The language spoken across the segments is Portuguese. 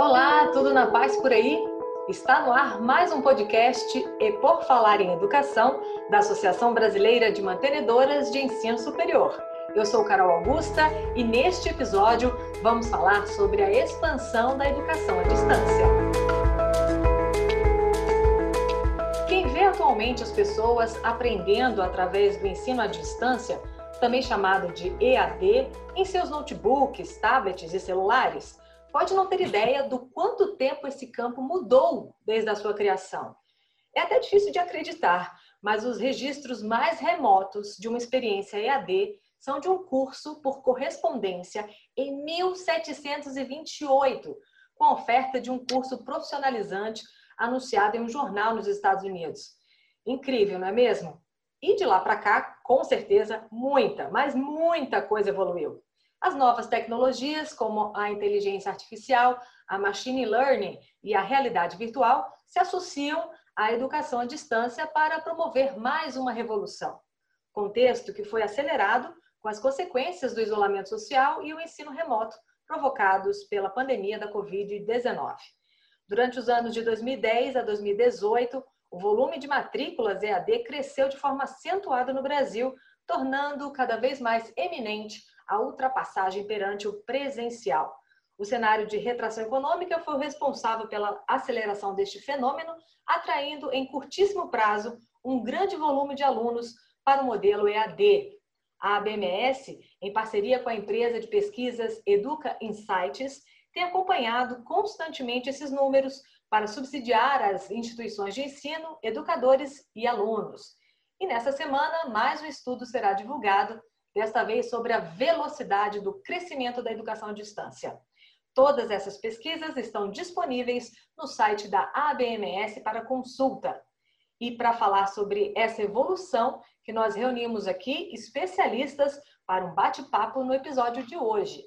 Olá, tudo na paz por aí? Está no ar mais um podcast E Por Falar em Educação da Associação Brasileira de Mantenedoras de Ensino Superior. Eu sou Carol Augusta e neste episódio vamos falar sobre a expansão da educação à distância. Quem vê atualmente as pessoas aprendendo através do ensino à distância, também chamado de EAD, em seus notebooks, tablets e celulares, pode não ter ideia do quanto tempo esse campo mudou desde a sua criação. É até difícil de acreditar, mas os registros mais remotos de uma experiência EAD são de um curso por correspondência em 1728, com a oferta de um curso profissionalizante anunciado em um jornal nos Estados Unidos. Incrível, não é mesmo? E de lá para cá, com certeza, muita, mas muita coisa evoluiu. As novas tecnologias, como a inteligência artificial, a machine learning e a realidade virtual, se associam à educação à distância para promover mais uma revolução. Contexto que foi acelerado com as consequências do isolamento social e o ensino remoto provocados pela pandemia da Covid-19. Durante os anos de 2010 a 2018, o volume de matrículas EAD cresceu de forma acentuada no Brasil, tornando cada vez mais eminente a ultrapassagem perante o presencial. O cenário de retração econômica foi o responsável pela aceleração deste fenômeno, atraindo em curtíssimo prazo um grande volume de alunos para o modelo EAD. A ABMS, em parceria com a empresa de pesquisas Educa Insights, tem acompanhado constantemente esses números para subsidiar as instituições de ensino, educadores e alunos. E nessa semana, mais um estudo será divulgado desta vez sobre a velocidade do crescimento da educação à distância. Todas essas pesquisas estão disponíveis no site da ABMS para consulta. E para falar sobre essa evolução, que nós reunimos aqui especialistas para um bate-papo no episódio de hoje.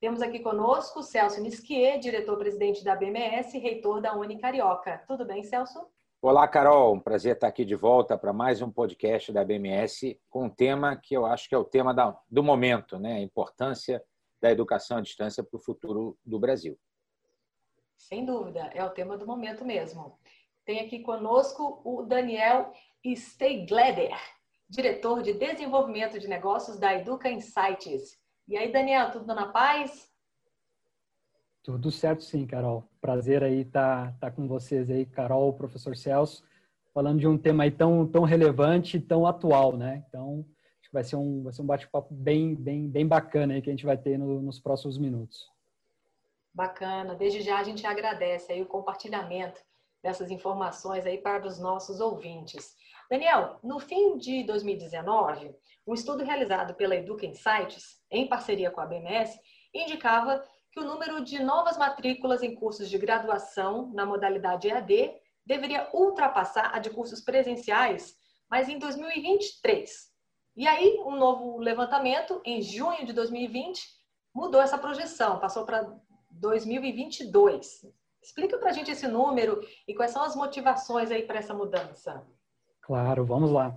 Temos aqui conosco Celso Nisquier, diretor-presidente da ABMS reitor da Uni Carioca. Tudo bem, Celso? Olá, Carol. Um prazer estar aqui de volta para mais um podcast da BMS com um tema que eu acho que é o tema da, do momento, né? a importância da educação à distância para o futuro do Brasil. Sem dúvida, é o tema do momento mesmo. Tem aqui conosco o Daniel Steiglader, diretor de desenvolvimento de negócios da Educa Insights. E aí, Daniel, tudo na paz? Tudo certo sim, Carol. Prazer aí estar tá, tá com vocês aí, Carol, professor Celso, falando de um tema aí tão, tão relevante tão atual, né? Então, acho que vai ser um, vai ser um bate-papo bem, bem, bem bacana aí que a gente vai ter no, nos próximos minutos. Bacana. Desde já a gente agradece aí o compartilhamento dessas informações aí para os nossos ouvintes. Daniel, no fim de 2019, um estudo realizado pela Educa Insights, em parceria com a BMS, indicava que o número de novas matrículas em cursos de graduação na modalidade EAD deveria ultrapassar a de cursos presenciais, mas em 2023. E aí, um novo levantamento, em junho de 2020, mudou essa projeção, passou para 2022. Explica para a gente esse número e quais são as motivações aí para essa mudança. Claro, vamos lá.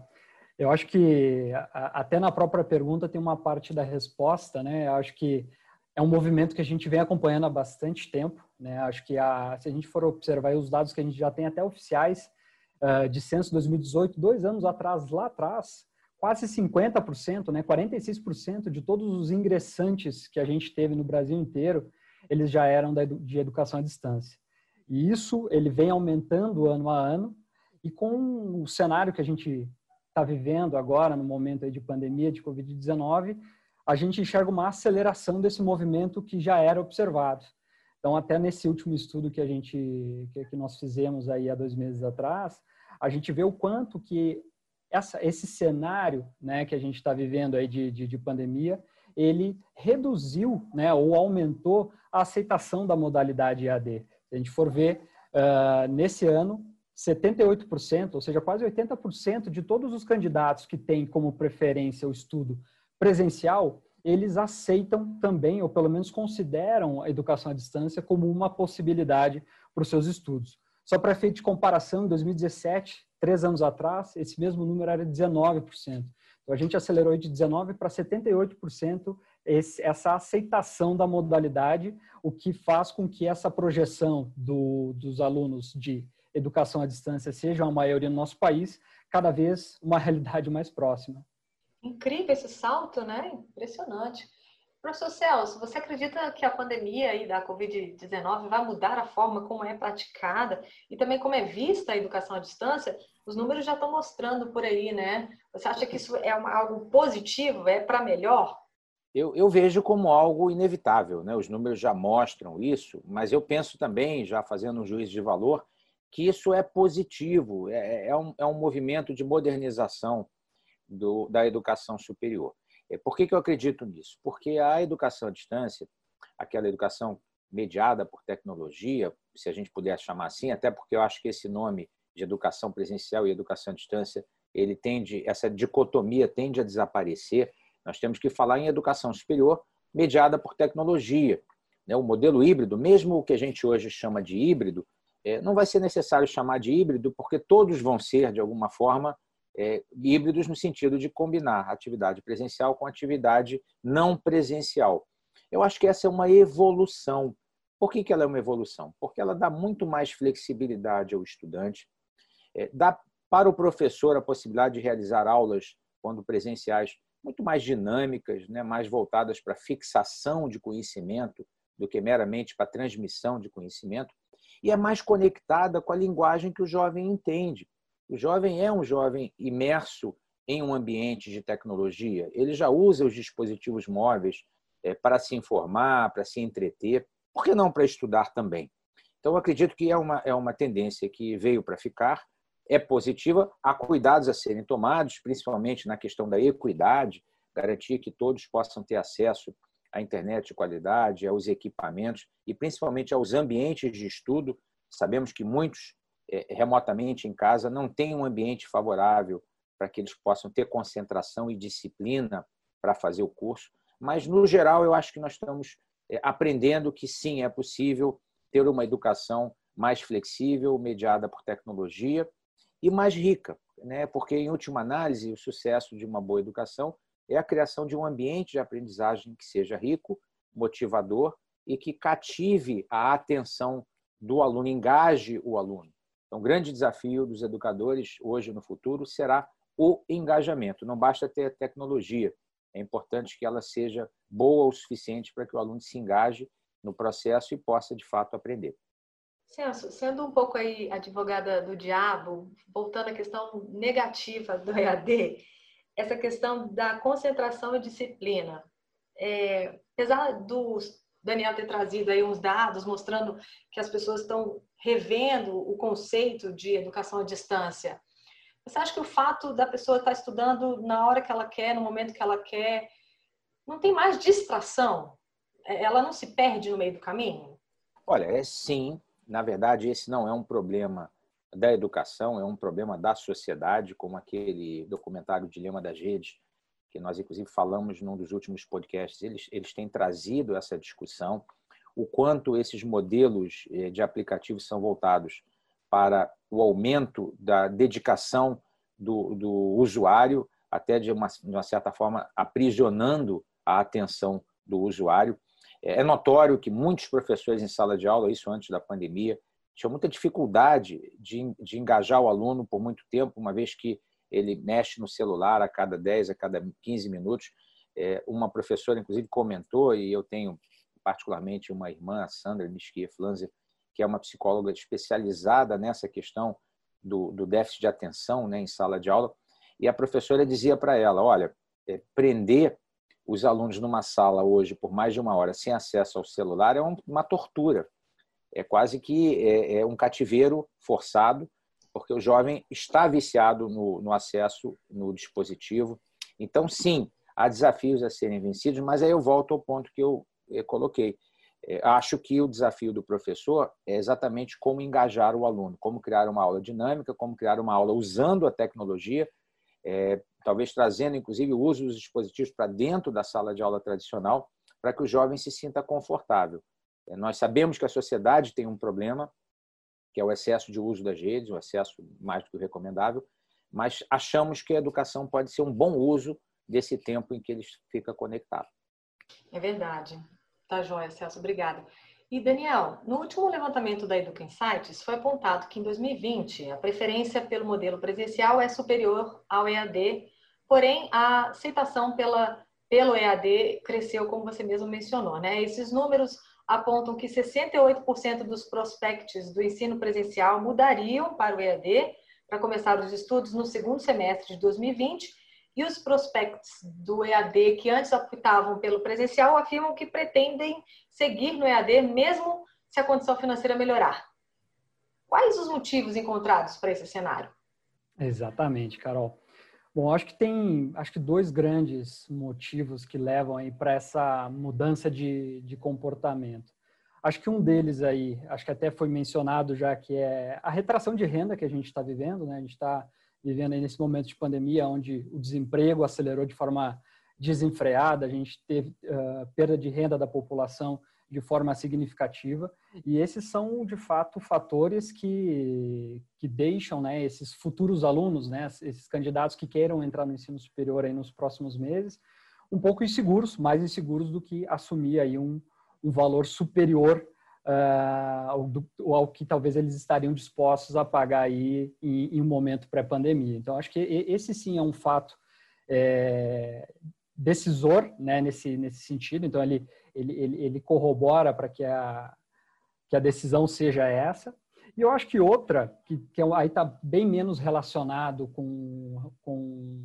Eu acho que até na própria pergunta tem uma parte da resposta, né? Eu acho que é um movimento que a gente vem acompanhando há bastante tempo. Né? Acho que a, se a gente for observar os dados que a gente já tem até oficiais uh, de censo 2018, dois anos atrás, lá atrás, quase 50%, né, 46% de todos os ingressantes que a gente teve no Brasil inteiro, eles já eram da, de educação à distância. E isso ele vem aumentando ano a ano e com o cenário que a gente está vivendo agora no momento de pandemia de Covid-19, a gente enxerga uma aceleração desse movimento que já era observado. Então, até nesse último estudo que a gente que, nós fizemos aí há dois meses atrás, a gente vê o quanto que essa, esse cenário, né, que a gente está vivendo aí de, de, de, pandemia, ele reduziu, né, ou aumentou a aceitação da modalidade EAD. Se a gente for ver uh, nesse ano, 78%, ou seja, quase 80% de todos os candidatos que têm como preferência o estudo presencial, eles aceitam também, ou pelo menos consideram a educação à distância como uma possibilidade para os seus estudos. Só para efeito de comparação, em 2017, três anos atrás, esse mesmo número era 19%. Então, a gente acelerou de 19% para 78% esse, essa aceitação da modalidade, o que faz com que essa projeção do, dos alunos de educação à distância seja a maioria no nosso país, cada vez uma realidade mais próxima. Incrível esse salto, né? Impressionante. Professor Celso, você acredita que a pandemia aí da Covid-19 vai mudar a forma como é praticada e também como é vista a educação à distância? Os números já estão mostrando por aí, né? Você acha que isso é uma, algo positivo, é para melhor? Eu, eu, vejo como algo inevitável, né? Os números já mostram isso, mas eu penso também, já fazendo um juízo de valor, que isso é positivo, é, é, um, é um movimento de modernização do, da educação superior. É, por que, que eu acredito nisso? Porque a educação à distância, aquela educação mediada por tecnologia, se a gente puder chamar assim, até porque eu acho que esse nome de educação presencial e educação à distância, ele tende, essa dicotomia tende a desaparecer. Nós temos que falar em educação superior mediada por tecnologia. Né? O modelo híbrido, mesmo o que a gente hoje chama de híbrido, é, não vai ser necessário chamar de híbrido, porque todos vão ser, de alguma forma, é, híbridos no sentido de combinar atividade presencial com atividade não presencial. Eu acho que essa é uma evolução. Por que, que ela é uma evolução? Porque ela dá muito mais flexibilidade ao estudante, é, dá para o professor a possibilidade de realizar aulas, quando presenciais, muito mais dinâmicas, né, mais voltadas para fixação de conhecimento do que meramente para transmissão de conhecimento, e é mais conectada com a linguagem que o jovem entende. O jovem é um jovem imerso em um ambiente de tecnologia. Ele já usa os dispositivos móveis é, para se informar, para se entreter, por que não para estudar também? Então, acredito que é uma, é uma tendência que veio para ficar, é positiva, há cuidados a serem tomados, principalmente na questão da equidade, garantir que todos possam ter acesso à internet de qualidade, aos equipamentos e principalmente aos ambientes de estudo. Sabemos que muitos remotamente em casa não tem um ambiente favorável para que eles possam ter concentração e disciplina para fazer o curso. Mas, no geral, eu acho que nós estamos é, aprendendo que sim, é possível ter uma educação mais flexível, mediada por tecnologia e mais rica, né? porque, em última análise, o sucesso de uma boa educação é a criação de um ambiente de aprendizagem que seja rico, motivador e que cative a atenção do aluno, engaje o aluno. Então, o grande desafio dos educadores hoje no futuro será o engajamento. Não basta ter tecnologia, é importante que ela seja boa o suficiente para que o aluno se engaje no processo e possa, de fato, aprender. Celso, sendo um pouco aí advogada do diabo, voltando à questão negativa do EAD, essa questão da concentração e disciplina. É, apesar do Daniel ter trazido aí uns dados mostrando que as pessoas estão revendo o conceito de educação à distância. Você acha que o fato da pessoa estar estudando na hora que ela quer, no momento que ela quer, não tem mais distração? É, ela não se perde no meio do caminho? Olha, é sim. Na verdade, esse não é um problema da educação, é um problema da sociedade, como aquele documentário Dilema das Redes, que nós inclusive falamos num dos últimos podcasts. Eles, eles têm trazido essa discussão o quanto esses modelos eh, de aplicativos são voltados para o aumento da dedicação do, do usuário, até de uma, de uma, certa forma aprisionando a atenção do usuário. É, é notório que muitos professores em sala de aula, isso antes da pandemia, tinham muita dificuldade de, de engajar o aluno por muito tempo, uma vez que ele mexe no celular a cada 10, a cada 15 minutos. É, uma professora, inclusive, comentou, e eu tenho particularmente uma irmã, a Sandra Niskia Flanzer, que é uma psicóloga especializada nessa questão do, do déficit de atenção né, em sala de aula. E a professora dizia para ela: olha, é, prender os alunos numa sala hoje por mais de uma hora sem acesso ao celular é uma tortura. É quase que é, é um cativeiro forçado, porque o jovem está viciado no, no acesso no dispositivo. Então, sim, há desafios a serem vencidos, mas aí eu volto ao ponto que eu coloquei. É, acho que o desafio do professor é exatamente como engajar o aluno, como criar uma aula dinâmica, como criar uma aula usando a tecnologia, é, talvez trazendo inclusive o uso dos dispositivos para dentro da sala de aula tradicional, para que o jovem se sinta confortável. É, nós sabemos que a sociedade tem um problema, que é o excesso de uso das redes, o excesso mais do que recomendável, mas achamos que a educação pode ser um bom uso desse tempo em que ele fica conectado. É verdade. Tá joia, Celso. Obrigada. E, Daniel, no último levantamento da Educa Insights, foi apontado que em 2020 a preferência pelo modelo presencial é superior ao EAD, porém a aceitação pela, pelo EAD cresceu, como você mesmo mencionou. Né? Esses números apontam que 68% dos prospectos do ensino presencial mudariam para o EAD para começar os estudos no segundo semestre de 2020 e os prospectos do EAD que antes optavam pelo presencial afirmam que pretendem seguir no EAD mesmo se a condição financeira melhorar. Quais os motivos encontrados para esse cenário? Exatamente, Carol. Bom, acho que tem acho que dois grandes motivos que levam aí para essa mudança de, de comportamento. Acho que um deles aí, acho que até foi mencionado já, que é a retração de renda que a gente está vivendo, né? A gente está vivendo aí nesse momento de pandemia, onde o desemprego acelerou de forma desenfreada, a gente teve uh, perda de renda da população de forma significativa, e esses são, de fato, fatores que, que deixam né, esses futuros alunos, né, esses candidatos que queiram entrar no ensino superior aí nos próximos meses, um pouco inseguros, mais inseguros do que assumir aí um, um valor superior uh, ao, ao, que talvez eles estariam dispostos a pagar aí em, em um momento pré-pandemia. Então, acho que esse sim é um fato é, decisor né, nesse, nesse sentido. Então, ele, ele, ele, ele corrobora para que a, que a decisão seja essa. E eu acho que outra, que, que é aí está bem menos relacionado com, com,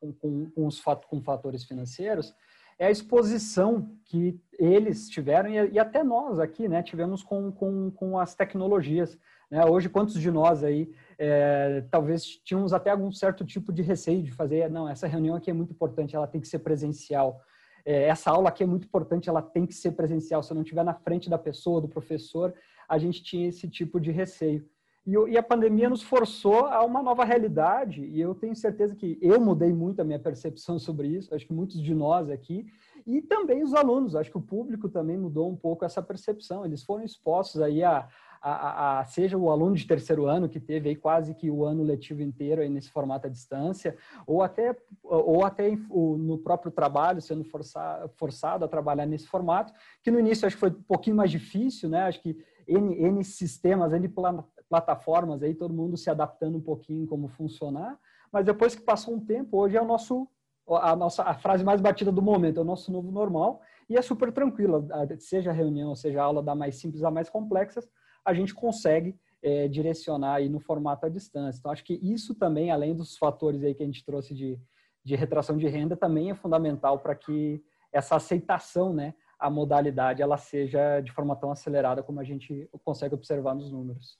com, com, os, com fatores financeiros, é a exposição que eles tiveram e, e até nós aqui, né, tivemos com, com, com as tecnologias. Né? Hoje, quantos de nós aí é, talvez tínhamos até algum certo tipo de receio de fazer, não, essa reunião aqui é muito importante, ela tem que ser presencial. É, essa aula aqui é muito importante, ela tem que ser presencial. Se eu não estiver na frente da pessoa, do professor, a gente tinha esse tipo de receio. E, e, a pandemia nos forçou a uma nova realidade, e eu tenho certeza que eu mudei muito a minha percepção sobre isso, acho que muitos de nós aqui, e também os alunos, acho que o público também mudou um pouco essa percepção, eles foram expostos aí a, a, a, seja o aluno de terceiro ano que teve aí quase que o ano letivo inteiro aí nesse formato à distância, ou até, ou até no próprio trabalho sendo forçado, a trabalhar nesse formato, que no início acho que foi um pouquinho mais difícil, né? Acho que N, N sistemas, N plataformas aí, todo mundo se adaptando um pouquinho como funcionar, mas depois que passou um tempo, hoje é o nosso a nossa a frase mais batida do momento, é o nosso novo normal, e é super tranquila, seja reunião, seja aula da mais simples a mais complexas, a gente consegue é, direcionar aí no formato à distância. Então, acho que isso também, além dos fatores aí que a gente trouxe de, de retração de renda, também é fundamental para que essa aceitação, né, a modalidade, ela seja de forma tão acelerada como a gente consegue observar nos números.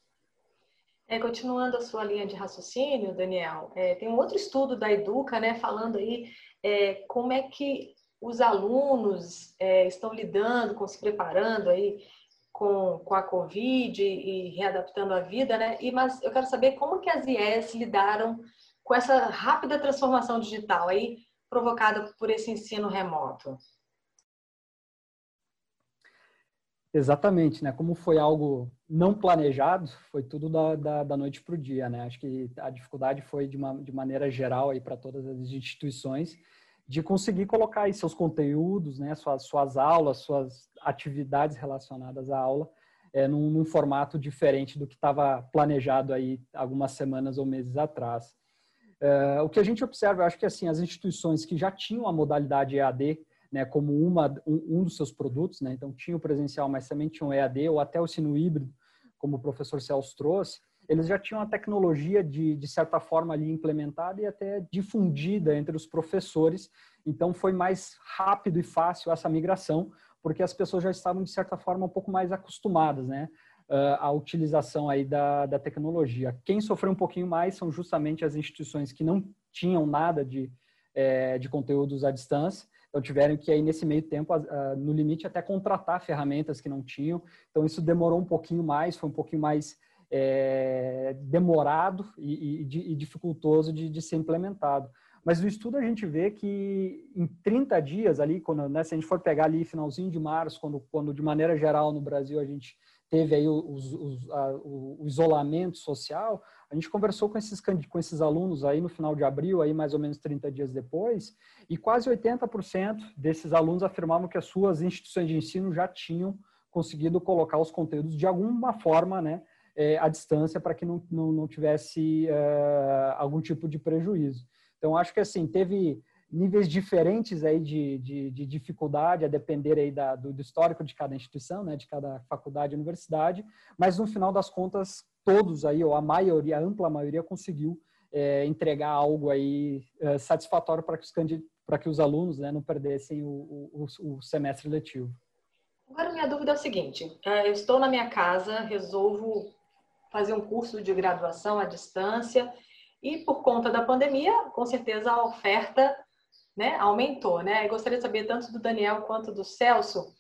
É, continuando a sua linha de raciocínio, Daniel, é, tem um outro estudo da Educa, né, falando aí é, como é que os alunos é, estão lidando, com se preparando aí com, com a Covid e, readaptando a vida, né? E, mas eu quero saber como que as IES lidaram com essa rápida transformação digital aí provocada por esse ensino remoto. Exatamente, né? Como foi algo não planejado, foi tudo da, da, da noite para o dia, né? Acho que a dificuldade foi de, uma, de maneira geral aí para todas as instituições de conseguir colocar aí seus conteúdos, né? Suas, suas aulas, suas atividades relacionadas à aula é, num, num formato diferente do que estava planejado aí algumas semanas ou meses atrás. É, o que a gente observa, eu acho que assim as instituições que já tinham a modalidade EAD né, como uma, um, um, dos seus produtos, né, então tinha o presencial, mas também tinha o EAD ou até o ensino híbrido, como o professor Celso trouxe, eles já tinham a tecnologia de, de certa forma ali implementada e até difundida entre os professores, então foi mais rápido e fácil essa migração, porque as pessoas já estavam de certa forma um pouco mais acostumadas, né, à utilização aí da, da tecnologia. Quem sofreu um pouquinho mais são justamente as instituições que não tinham nada de, é, de conteúdos à distância então tiveram que aí nesse meio tempo, no limite até contratar ferramentas que não tinham. Então isso demorou um pouquinho mais, foi um pouquinho mais é, demorado e, e, e dificultoso de, de, ser implementado. Mas no estudo a gente vê que em 30 dias ali, quando, né, se a gente for pegar ali finalzinho de março, quando, quando de maneira geral no Brasil a gente teve aí os, os, a, o isolamento social, a gente conversou com esses, com esses alunos aí no final de abril, aí mais ou menos 30 dias depois, e quase 80% desses alunos afirmavam que as suas instituições de ensino já tinham conseguido colocar os conteúdos de alguma forma, né, é, à distância para que não, não, não tivesse é, algum tipo de prejuízo. Então, acho que assim, teve níveis diferentes aí de, de, de dificuldade, a depender aí da, do, do, histórico de cada instituição, né, de cada faculdade e universidade, mas no final das contas, todos aí, ou a maioria, a ampla maioria, conseguiu é, entregar algo aí é, satisfatório para que os para que os alunos né, não perdessem o, o, o, semestre letivo. Agora, minha dúvida é o seguinte: é, eu estou na minha casa, resolvo fazer um curso de graduação à distância e por conta da pandemia, com certeza a oferta né, aumentou. Né? Eu gostaria de saber tanto do Daniel quanto do Celso,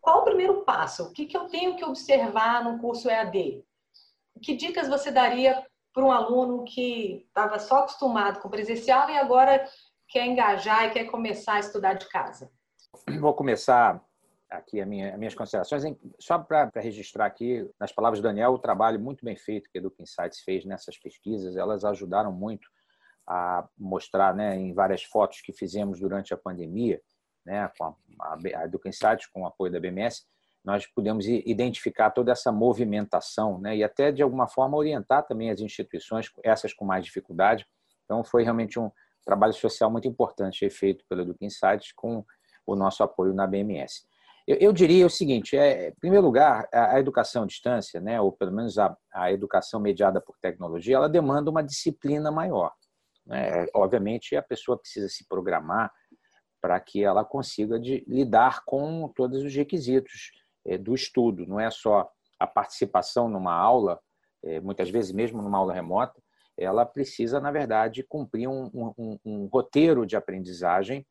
qual o primeiro passo? O que, que eu tenho que observar no curso EAD? Que dicas você daria para um aluno que estava só acostumado com presencial e agora quer engajar e quer começar a estudar de casa? Vou começar aqui a minha, as minhas considerações. Só para registrar aqui, nas palavras do Daniel, o trabalho muito bem feito que a Educa Insights fez nessas pesquisas, elas ajudaram muito a mostrar né, em várias fotos que fizemos durante a pandemia, né, com a, a Educa Insights, com o apoio da BMS, nós pudemos identificar toda essa movimentação né, e até, de alguma forma, orientar também as instituições, essas com mais dificuldade. Então, foi realmente um trabalho social muito importante feito pela Educa Insights com o nosso apoio na BMS. Eu, eu diria o seguinte: é, em primeiro lugar, a, a educação à distância, né, ou pelo menos a, a educação mediada por tecnologia, ela demanda uma disciplina maior. Né? Obviamente, a pessoa precisa se programar para que ela consiga de, lidar com todos os requisitos é, do estudo. Não é só a participação numa aula, é, muitas vezes mesmo numa aula remota, ela precisa, na verdade, cumprir um, um, um roteiro de aprendizagem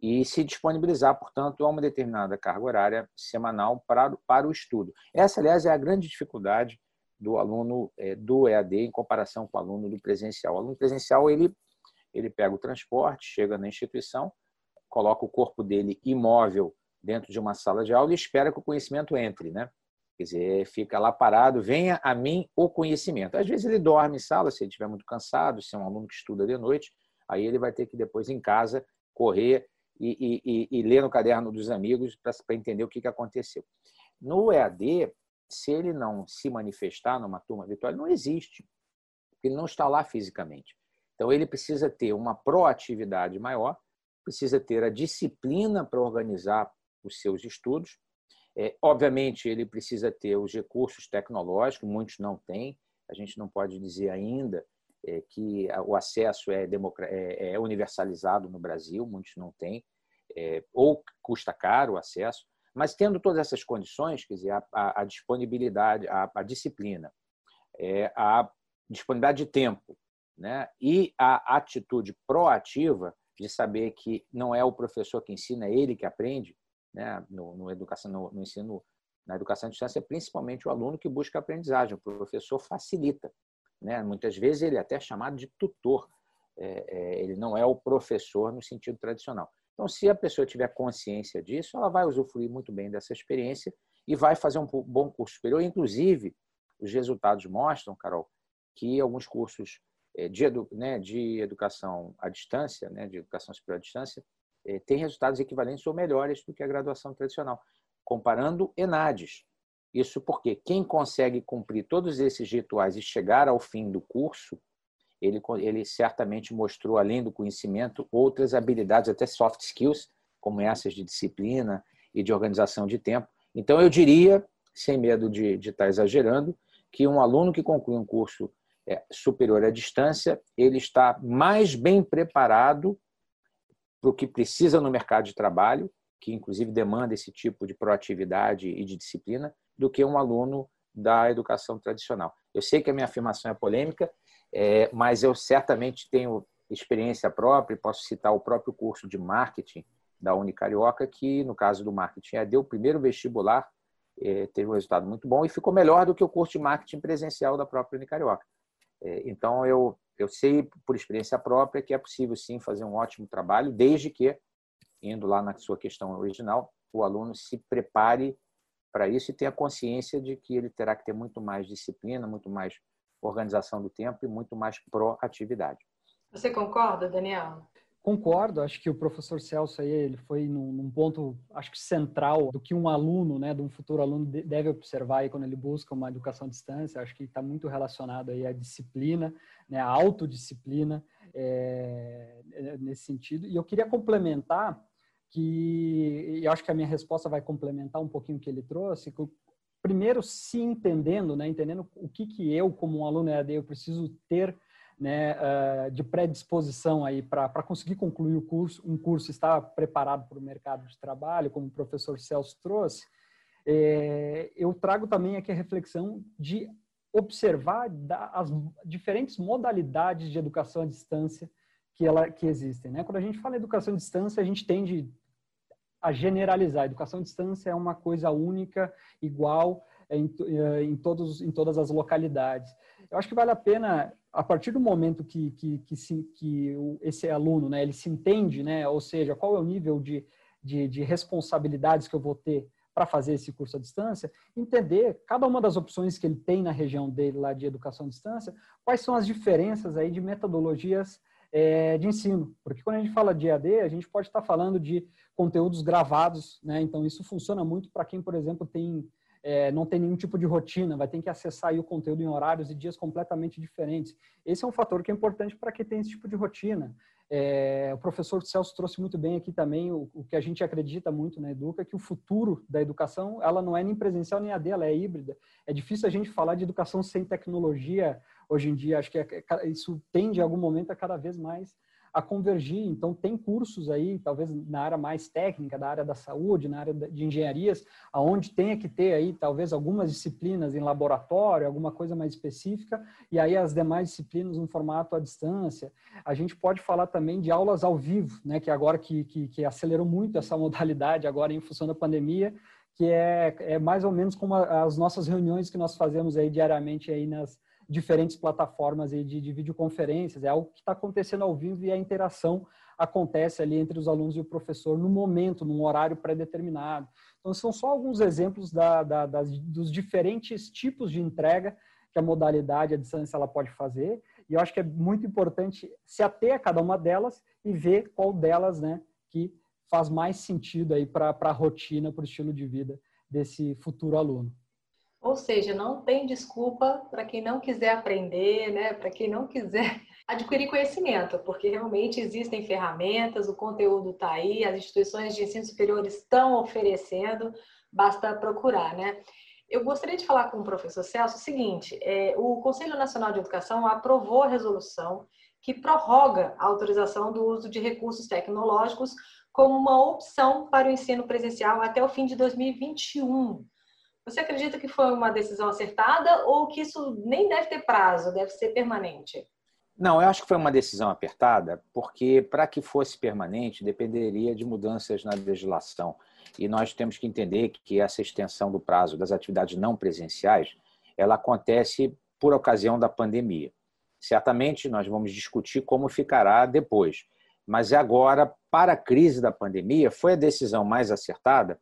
e se disponibilizar, portanto, a uma determinada carga horária semanal para, para o estudo. Essa, aliás, é a grande dificuldade do aluno é, do EAD em comparação com o aluno do presencial. O aluno presencial, ele, ele pega o transporte, chega na instituição, coloca o corpo dele imóvel dentro de uma sala de aula e espera que o conhecimento entre, né? Quer dizer, fica lá parado, venha a mim o conhecimento. Às vezes ele dorme em sala, se ele estiver muito cansado, se é um aluno que estuda de noite, aí ele vai ter que depois em casa correr e, e, e ler no caderno dos amigos para entender o que, que aconteceu. No EAD, se ele não se manifestar numa turma virtual, ele não existe, ele não está lá fisicamente. Então, ele precisa ter uma proatividade maior, precisa ter a disciplina para organizar os seus estudos. É, obviamente, ele precisa ter os recursos tecnológicos, muitos não têm. A gente não pode dizer ainda que o acesso é, é, é, universalizado no Brasil, muitos não têm, é, ou custa caro o acesso, mas tendo todas essas condições, quer dizer, a, a, a disponibilidade, a, a disciplina, é, a disponibilidade de tempo né, e a atitude proativa de saber que não é o professor que ensina, é ele que aprende, né, no, no educação, no, no ensino na educação à distância, é principalmente o aluno que busca aprendizagem. O professor facilita. Né? Muitas vezes ele é até chamado de tutor. É, é, ele não é o professor no sentido tradicional. Então, se a pessoa tiver consciência disso, ela vai usufruir muito bem dessa experiência e vai fazer um bom curso superior. Inclusive, os resultados mostram, Carol, que alguns cursos é, de, edu, né, de educação à distância, né, de educação superior à distância, é, têm resultados equivalentes ou melhores do que a graduação tradicional, comparando ENADES. Isso porque quem consegue cumprir todos esses rituais e chegar ao fim do curso, ele, ele certamente mostrou, além do conhecimento, outras habilidades, até soft skills, como essas de disciplina e de organização de tempo. Então, eu diria, sem medo de, de estar exagerando, que um aluno que conclui um curso é, superior à distância, ele está mais bem preparado para o que precisa no mercado de trabalho, que inclusive demanda esse tipo de proatividade e de disciplina, do que um aluno da educação tradicional. Eu sei que a minha afirmação é polêmica, é, mas eu certamente tenho experiência própria posso citar o próprio curso de marketing da Unicarioca, que no caso do marketing deu o primeiro vestibular, é, teve um resultado muito bom e ficou melhor do que o curso de marketing presencial da própria Unicarioca. É, então, eu, eu sei por experiência própria que é possível sim fazer um ótimo trabalho, desde que, indo lá na sua questão original, o aluno se prepare para isso e tenha consciência de que ele terá que ter muito mais disciplina, muito mais organização do tempo e muito mais proatividade. Você concorda, Daniel? Concordo, acho que o professor Celso aí ele foi num, num, ponto, acho que central do que um aluno, né, de um futuro aluno deve observar aí quando ele busca uma educação à distância. Acho que está muito relacionado aí à disciplina, né, à autodisciplina é, nesse sentido. E eu queria complementar que, e acho que a minha resposta vai complementar um pouquinho o que ele trouxe. Que, primeiro, se entendendo, né, entendendo o que que eu como um aluno EAD eu preciso ter né, uh, de predisposição aí para conseguir concluir o curso, um curso estar preparado para o mercado de trabalho, como o professor Celso trouxe, é, eu trago também aqui a reflexão de observar as diferentes modalidades de educação à distância que, ela, que existem. Né? Quando a gente fala em educação à distância, a gente tende a generalizar. A educação à distância é uma coisa única, igual em, em, todos, em todas as localidades. Eu acho que vale a pena a partir do momento que, que, que, se, que esse aluno né, ele se entende, né, ou seja, qual é o nível de, de, de responsabilidades que eu vou ter para fazer esse curso à distância, entender cada uma das opções que ele tem na região dele lá de educação à distância, quais são as diferenças aí de metodologias é, de ensino. Porque quando a gente fala de EAD, a gente pode estar falando de conteúdos gravados, né? Então isso funciona muito para quem, por exemplo, tem é, não tem nenhum tipo de rotina, vai ter que acessar o conteúdo em horários e dias completamente diferentes. Esse é um fator que é importante para quem tem esse tipo de rotina. É, o professor Celso trouxe muito bem aqui também o, o, que a gente acredita muito na Educa, que o futuro da educação, ela não é nem presencial nem AD, ela é híbrida. É difícil a gente falar de educação sem tecnologia hoje em dia. Acho que é, isso tende, em algum momento, a cada vez mais a convergir. Então, tem cursos aí, talvez na área mais técnica, da área da saúde, na área de engenharias, aonde tenha que ter aí, talvez, algumas disciplinas em laboratório, alguma coisa mais específica, e aí as demais disciplinas no formato à distância. A gente pode falar também de aulas ao vivo, né, que agora que, que, que acelerou muito essa modalidade agora em função da pandemia, que é, é mais ou menos como as nossas reuniões que nós fazemos aí diariamente aí nas, diferentes plataformas de, de videoconferências, é algo que está acontecendo ao vivo e a interação acontece ali entre os alunos e o professor no momento, num horário pré-determinado. Então, são só alguns exemplos da, da, das, dos diferentes tipos de entrega que a modalidade, a distância, ela pode fazer. E eu acho que é muito importante se ater a cada uma delas e ver qual delas né, que faz mais sentido aí para a rotina, para o estilo de vida desse futuro aluno. Ou seja, não tem desculpa para quem não quiser aprender, né? para quem não quiser adquirir conhecimento, porque realmente existem ferramentas, o conteúdo está aí, as instituições de ensino superior estão oferecendo, basta procurar, né? Eu gostaria de falar com o professor Celso o seguinte: é, o Conselho Nacional de Educação aprovou a resolução que prorroga a autorização do uso de recursos tecnológicos como uma opção para o ensino presencial até o fim de 2021. Você acredita que foi uma decisão acertada ou que isso nem deve ter prazo, deve ser permanente? Não, eu acho que foi uma decisão apertada, porque para que fosse permanente dependeria de mudanças na legislação. E nós temos que entender que essa extensão do prazo das atividades não presenciais, ela acontece por ocasião da pandemia. Certamente nós vamos discutir como ficará depois, mas agora, para a crise da pandemia, foi a decisão mais acertada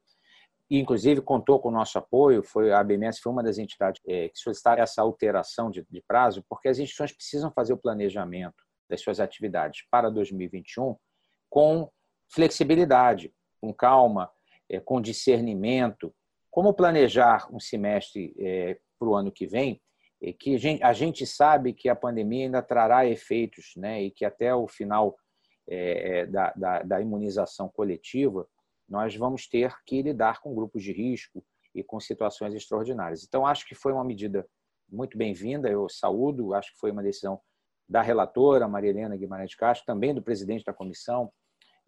e, inclusive, contou com o nosso apoio. Foi a ABMS foi uma das entidades é, que solicitaram essa alteração de, de prazo, porque as instituições precisam fazer o planejamento das suas atividades para 2021 com flexibilidade, com calma, é, com discernimento. Como planejar um semestre é, para o ano que vem? É que a gente, a gente, sabe que a pandemia ainda trará efeitos, né? E que até o final é, é da, da, da imunização coletiva nós vamos ter que lidar com grupos de risco e com situações extraordinárias. Então, acho que foi uma medida muito bem-vinda, eu saúdo, acho que foi uma decisão da relatora, Maria Helena Guimarães Castro, também do presidente da comissão,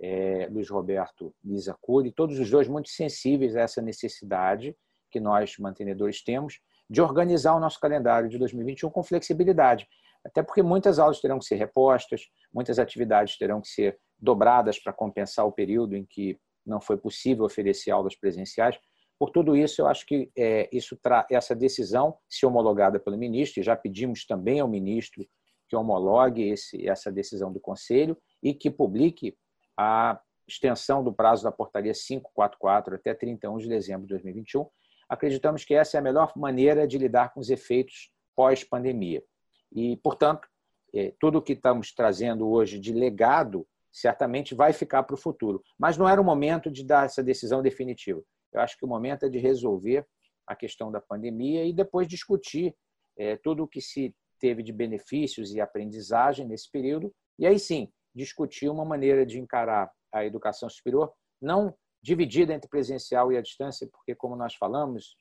é, Luiz Roberto Lisa Cury, todos os dois muito sensíveis a essa necessidade que nós, mantenedores, temos de organizar o nosso calendário de 2021 com flexibilidade. Até porque muitas aulas terão que ser repostas, muitas atividades terão que ser dobradas para compensar o período em que não foi possível oferecer aulas presenciais. Por tudo isso, eu acho que é, isso essa decisão, se homologada pelo ministro, e já pedimos também ao ministro que homologue esse, essa decisão do Conselho e que publique a extensão do prazo da portaria 544 até 31 de dezembro de 2021, acreditamos que essa é a melhor maneira de lidar com os efeitos pós-pandemia. E, portanto, é, tudo o que estamos trazendo hoje de legado certamente vai ficar para o futuro. Mas não era o momento de dar essa decisão definitiva. Eu acho que o momento é de resolver a questão da pandemia e depois discutir é, tudo o que se teve de benefícios e aprendizagem nesse período, e aí sim discutir uma maneira de encarar a educação superior, não dividida entre presencial e a distância, porque, como nós falamos,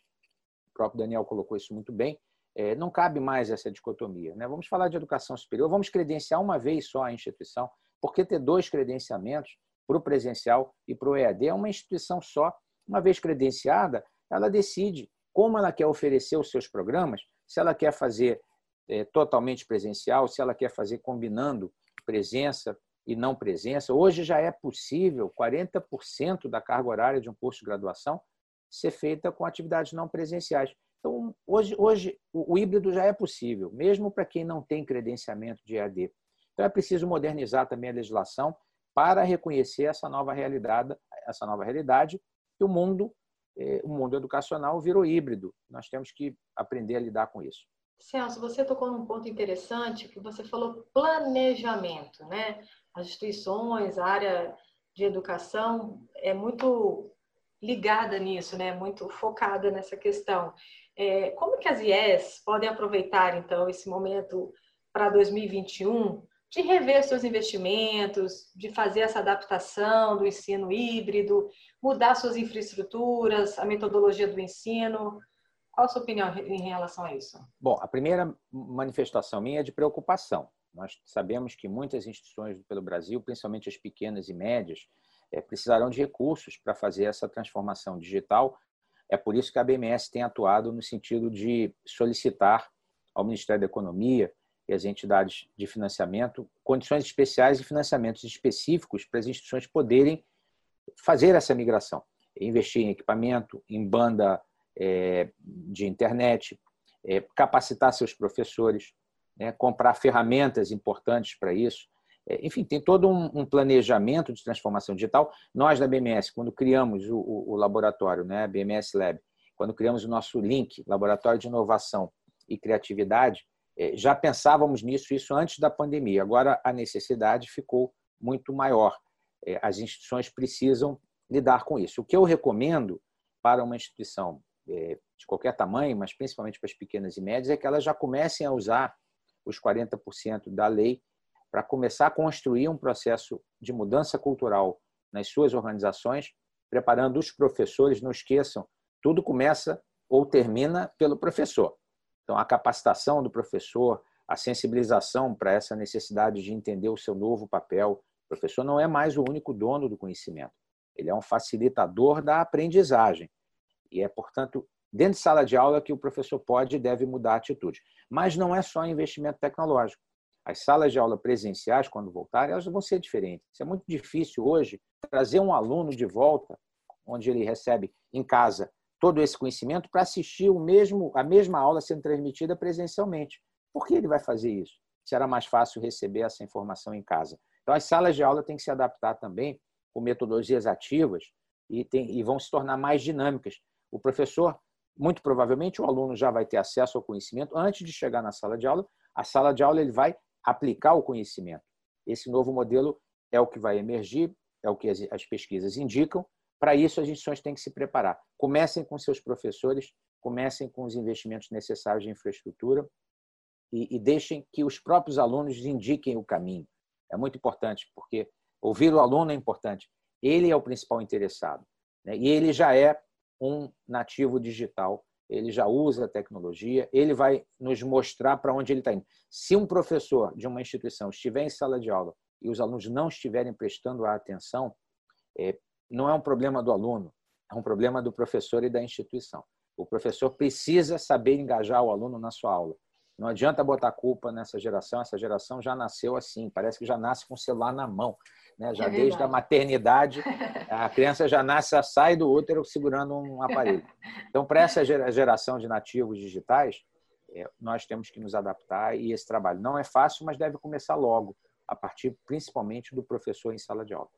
o próprio Daniel colocou isso muito bem, é, não cabe mais essa dicotomia. Né? Vamos falar de educação superior, vamos credenciar uma vez só a instituição, porque ter dois credenciamentos para o presencial e para o EAD é uma instituição só. Uma vez credenciada, ela decide como ela quer oferecer os seus programas, se ela quer fazer é, totalmente presencial, se ela quer fazer combinando presença e não presença. Hoje já é possível 40% da carga horária de um curso de graduação ser feita com atividades não presenciais. Então, hoje, hoje o, o híbrido já é possível, mesmo para quem não tem credenciamento de EAD. Então, é preciso modernizar também a legislação para reconhecer essa nova realidade, essa nova realidade que o mundo, eh, o mundo educacional virou híbrido. Nós temos que aprender a lidar com isso. Celso, você tocou num ponto interessante que você falou planejamento, né? As instituições, a área de educação é muito ligada nisso, né? Muito focada nessa questão. É, como que as IES podem aproveitar então esse momento para 2021 de rever seus investimentos, de fazer essa adaptação do ensino híbrido, mudar suas infraestruturas, a metodologia do ensino? Qual a sua opinião em relação a isso? Bom, a primeira manifestação minha é de preocupação. Nós sabemos que muitas instituições pelo Brasil, principalmente as pequenas e médias, é, precisarão de recursos para fazer essa transformação digital. É por isso que a BMS tem atuado no sentido de solicitar ao Ministério da Economia e às entidades de financiamento condições especiais e financiamentos específicos para as instituições poderem fazer essa migração, investir em equipamento, em banda é, de internet, é, capacitar seus professores, né, comprar ferramentas importantes para isso. É, enfim, tem todo um, planejamento de transformação digital. Nós, da BMS, quando criamos o, o, laboratório, né, BMS Lab, quando criamos o nosso link, Laboratório de Inovação e Criatividade, já pensávamos nisso isso antes da pandemia. Agora a necessidade ficou muito maior. As instituições precisam lidar com isso. O que eu recomendo para uma instituição é, de qualquer tamanho, mas principalmente para as pequenas e médias, é que elas já comecem a usar os 40% da lei para começar a construir um processo de mudança cultural nas suas organizações, preparando os professores. Não esqueçam, tudo começa ou termina pelo professor. Então, a capacitação do professor, a sensibilização para essa necessidade de entender o seu novo papel. O professor não é mais o único dono do conhecimento, ele é um facilitador da aprendizagem. E é, portanto, dentro de sala de aula que o professor pode e deve mudar a atitude. Mas não é só investimento tecnológico. As salas de aula presenciais, quando voltarem, elas vão ser diferentes. É muito difícil hoje trazer um aluno de volta, onde ele recebe em casa todo esse conhecimento, para assistir o mesmo, a mesma aula sendo transmitida presencialmente. Por que ele vai fazer isso? Se era mais fácil receber essa informação em casa. Então, as salas de aula têm que se adaptar também com metodologias ativas e, tem, e vão se tornar mais dinâmicas, o professor, muito provavelmente, o aluno já vai ter acesso ao conhecimento antes de chegar na sala de aula. A sala de aula ele vai aplicar o conhecimento. Esse novo modelo é o que vai emergir, é o que as pesquisas indicam. Para isso, as instituições têm que se preparar. Comecem com seus professores, comecem com os investimentos necessários de infraestrutura e, e deixem que os próprios alunos indiquem o caminho. É muito importante, porque ouvir o aluno é importante. Ele é o principal interessado. Né? E ele já é um nativo digital, ele já usa a tecnologia, ele vai nos mostrar para onde ele está indo. Se um professor de uma instituição estiver em sala de aula e os alunos não estiverem prestando a atenção, é, não é um problema do aluno, é um problema do professor e da instituição. O professor precisa saber engajar o aluno na sua aula. Não adianta botar culpa nessa geração, essa geração já nasceu assim, parece que já nasce com o celular na mão. Né? Já é desde a maternidade, a criança já nasce, sai do útero segurando um aparelho. Então, para essa geração de nativos digitais, é, nós temos que nos adaptar e esse trabalho não é fácil, mas deve começar logo, a partir principalmente do professor em sala de aula.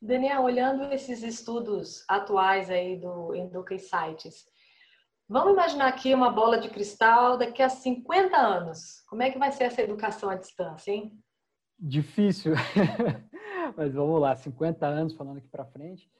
Daniel, olhando esses estudos atuais aí do Educa Sites, Vamos imaginar aqui uma bola de cristal daqui a 50 anos. Como é que vai ser essa educação à distância, hein? Difícil. Mas vamos lá, 50 anos falando aqui para frente.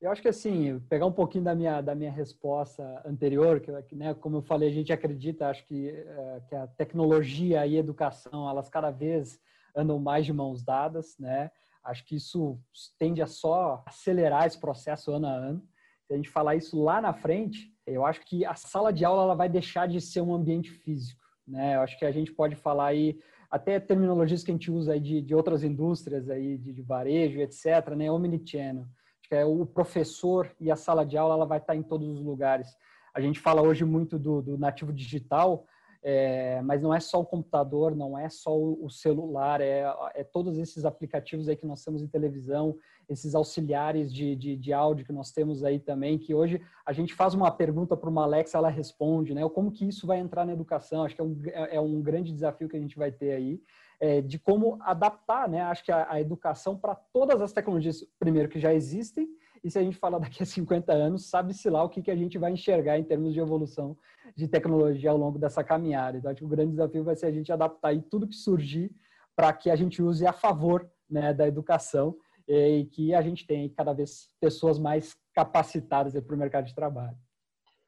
Eu acho que assim, pegar um pouquinho da minha, da minha resposta anterior, que, né, como eu falei, a gente acredita, acho que, é, que a tecnologia e a educação, elas cada vez andam mais de mãos dadas, né? Acho que isso tende a só acelerar esse processo ano a ano. Se a gente falar isso lá na frente, eu acho que a sala de aula ela vai deixar de ser um ambiente físico, né? Eu acho que a gente pode falar aí até terminologias que a gente usa aí de, de outras indústrias aí de, de varejo, etc, né? Omnichannel que é o professor e a sala de aula ela vai estar em todos os lugares. A gente fala hoje muito do, do nativo digital, é, mas não é só o computador, não é só o, celular, é, é, todos esses aplicativos aí que nós temos em televisão, esses auxiliares de, de, de áudio que nós temos aí também, que hoje a gente faz uma pergunta para uma Alexa, ela responde, né? Como que isso vai entrar na educação? Acho que é um, é um grande desafio que a gente vai ter aí é, de como adaptar, né? Acho que a, a educação para todas as tecnologias, primeiro, que já existem, e se a gente falar daqui a 50 anos, sabe-se lá o que, que a gente vai enxergar em termos de evolução de tecnologia ao longo dessa caminhada. Então, acho que o grande desafio vai ser a gente adaptar aí tudo que surgir para que a gente use a favor né, da educação e que a gente tenha cada vez pessoas mais capacitadas para o mercado de trabalho.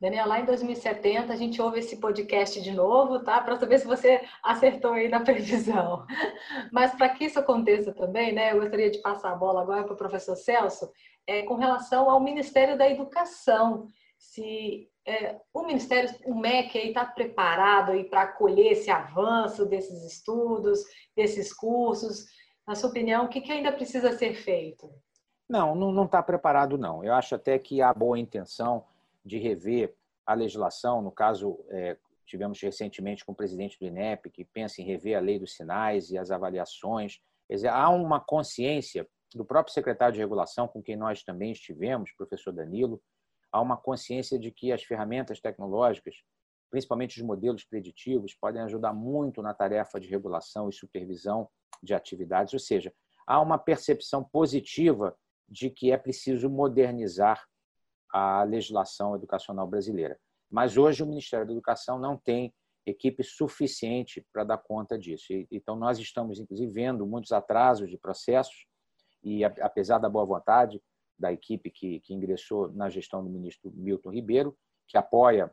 Daniel, lá em 2070 a gente ouve esse podcast de novo, tá? Para saber se você acertou aí na previsão. Mas para que isso aconteça também, né? Eu gostaria de passar a bola agora para o professor Celso, é, com relação ao Ministério da Educação. Se é, o Ministério, o MEC está preparado para acolher esse avanço desses estudos, desses cursos. Na sua opinião, o que, que ainda precisa ser feito? Não, não está preparado não. Eu acho até que há boa intenção de rever a legislação. No caso, é, tivemos recentemente com o presidente do INEP, que pensa em rever a lei dos sinais e as avaliações. Quer dizer, há uma consciência do próprio secretário de regulação, com quem nós também estivemos, professor Danilo, há uma consciência de que as ferramentas tecnológicas, principalmente os modelos preditivos, podem ajudar muito na tarefa de regulação e supervisão de atividades, ou seja, há uma percepção positiva de que é preciso modernizar a legislação educacional brasileira. Mas hoje o Ministério da Educação não tem equipe suficiente para dar conta disso. Então, nós estamos, inclusive, vendo muitos atrasos de processos e, apesar da boa vontade da equipe que, que ingressou na gestão do ministro Milton Ribeiro, que apoia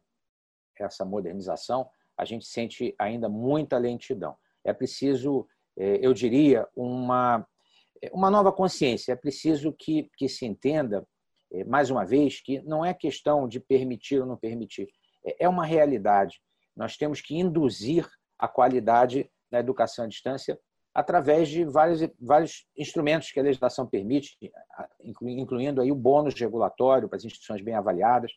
essa modernização, a gente sente ainda muita lentidão. É preciso, é, eu diria, uma, uma nova consciência. É preciso que, que se entenda é, mais uma vez, que não é questão de permitir ou não permitir, é, é uma realidade. Nós temos que induzir a qualidade da educação à distância através de vários, vários instrumentos que a legislação permite, incluindo aí o bônus regulatório para as instituições bem avaliadas,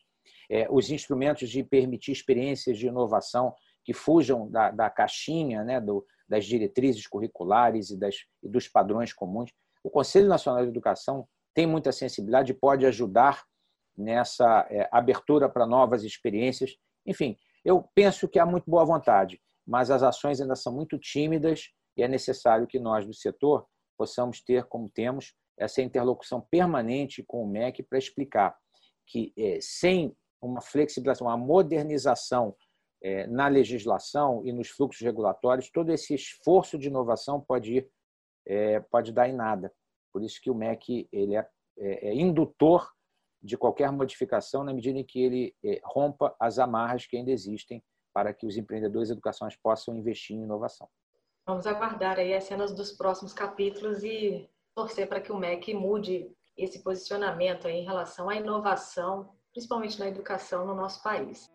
é, os instrumentos de permitir experiências de inovação que fujam da, da caixinha né, do, das diretrizes curriculares e, das, e dos padrões comuns. O Conselho Nacional de Educação tem muita sensibilidade e pode ajudar nessa é, abertura para novas experiências. Enfim, eu penso que há muito boa vontade, mas as ações ainda são muito tímidas e é necessário que nós do setor possamos ter, como temos, essa interlocução permanente com o MEC para explicar que é, sem uma flexibilização, uma modernização é, na legislação e nos fluxos regulatórios, todo esse esforço de inovação pode ir, é, pode dar em nada. Por isso que o MEC ele é, é, é indutor de qualquer modificação na medida em que ele é, rompa as amarras que ainda existem para que os empreendedores e educações possam investir em inovação. Vamos aguardar aí as cenas dos próximos capítulos e torcer para que o MEC mude esse posicionamento em relação à inovação, principalmente na educação no nosso país.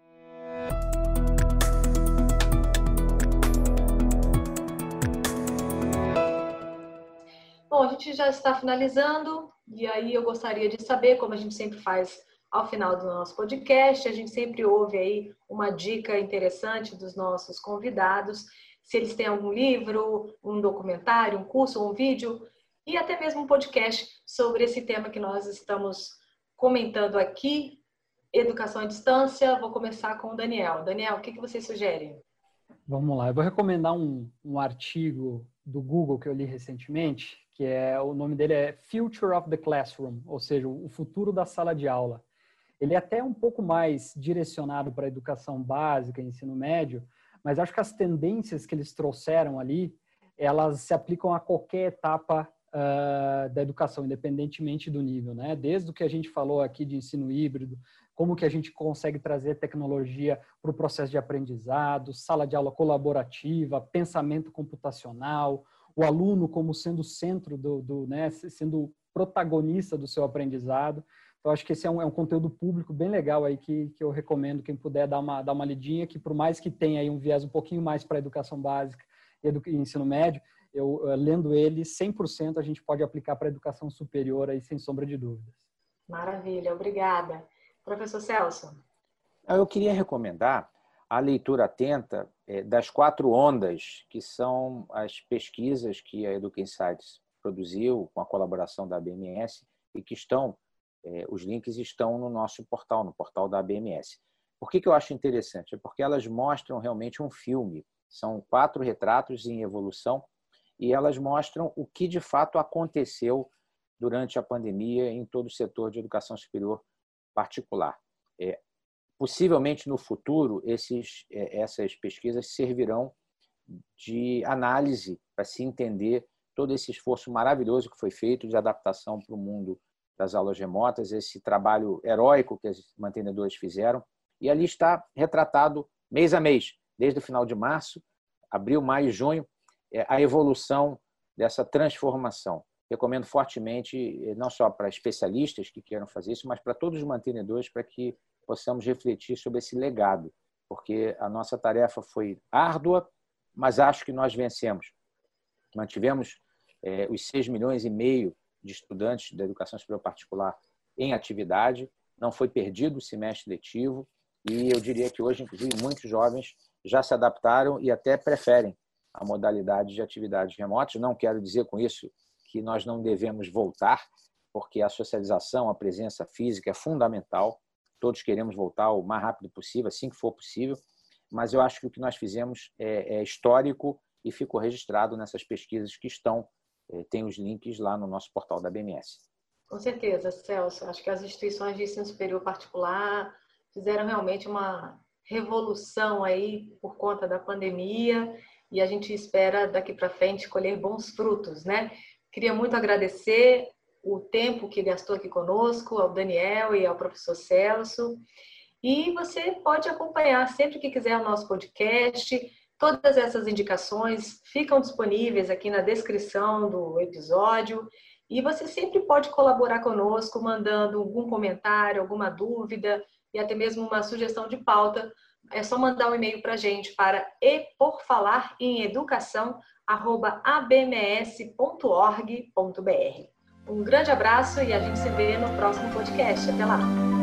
Bom, a gente já está finalizando e aí eu gostaria de saber, como a gente sempre faz ao final do nosso podcast, a gente sempre ouve aí uma dica interessante dos nossos convidados, se eles têm algum livro, um documentário, um curso, um vídeo e até mesmo um podcast sobre esse tema que nós estamos comentando aqui, educação à distância. Vou começar com o Daniel. Daniel, o que, que você sugere? Vamos lá, eu vou recomendar um, um artigo do Google que eu li recentemente, que é o nome dele é Future of the Classroom, ou seja, o futuro da sala de aula. ele é até um pouco mais direcionado para a educação básica, ensino médio, mas acho que as tendências que eles trouxeram ali, elas se aplicam a qualquer etapa uh, da educação, independentemente do nível, né? Desde o que a gente falou aqui de ensino híbrido, como que a gente consegue trazer tecnologia para o processo de aprendizado, sala de aula colaborativa, pensamento computacional, o aluno como sendo o centro do, do né, sendo protagonista do seu aprendizado. Então, acho que esse é um, é um conteúdo público bem legal aí que, que eu recomendo quem puder dar uma, dar uma lidinha, que por mais que tenha aí um viés um pouquinho mais para a educação básica e ensino médio, eu, lendo ele, 100% a gente pode aplicar para a educação superior aí, sem sombra de dúvidas. Maravilha, obrigada. Professor Celso. Eu queria recomendar a leitura atenta é, das quatro ondas, que são as pesquisas que a Educa Insights produziu com a colaboração da BMS e que estão, é, os links estão no nosso portal, no portal da BMS. Por que, que eu acho interessante? É porque elas mostram realmente um filme. São quatro retratos em evolução e elas mostram o que de fato aconteceu durante a pandemia em todo o setor de educação superior particular. É, possivelmente no futuro esses, é, essas pesquisas servirão de análise para se entender todo esse esforço maravilhoso que foi feito de adaptação para o mundo das aulas remotas, esse trabalho heróico que as mantenedoras fizeram. E ali está retratado mês a mês, desde o final de março, abril, maio, junho, é, a evolução dessa transformação. Recomendo fortemente, eh, não só para especialistas que queiram fazer isso, mas para todos os mantenedores, para que possamos refletir sobre esse legado, porque a nossa tarefa foi árdua, mas acho que nós vencemos. Mantivemos é, os 6 milhões e meio de estudantes da educação superior particular em atividade, não foi perdido o semestre letivo, e eu diria que hoje, inclusive, muitos jovens já se adaptaram e até preferem a modalidade de atividades remotas. Não quero dizer com isso que nós não devemos voltar, porque a socialização, a presença física é fundamental. Todos queremos voltar o mais rápido possível, assim que for possível. Mas eu acho que o que nós fizemos é, é histórico e ficou registrado nessas pesquisas que estão, tem os links lá no nosso portal da BMS. Com certeza, Celso. Acho que as instituições de ensino superior particular fizeram realmente uma revolução aí por conta da pandemia e a gente espera daqui para frente colher bons frutos, né? Queria muito agradecer o tempo que gastou aqui conosco, ao Daniel e ao professor Celso. E você pode acompanhar sempre que quiser o nosso podcast. Todas essas indicações ficam disponíveis aqui na descrição do episódio. E você sempre pode colaborar conosco, mandando algum comentário, alguma dúvida e até mesmo uma sugestão de pauta. É só mandar um e-mail para a gente para e por falar em. Um grande abraço e a gente se vê no próximo podcast. Até lá!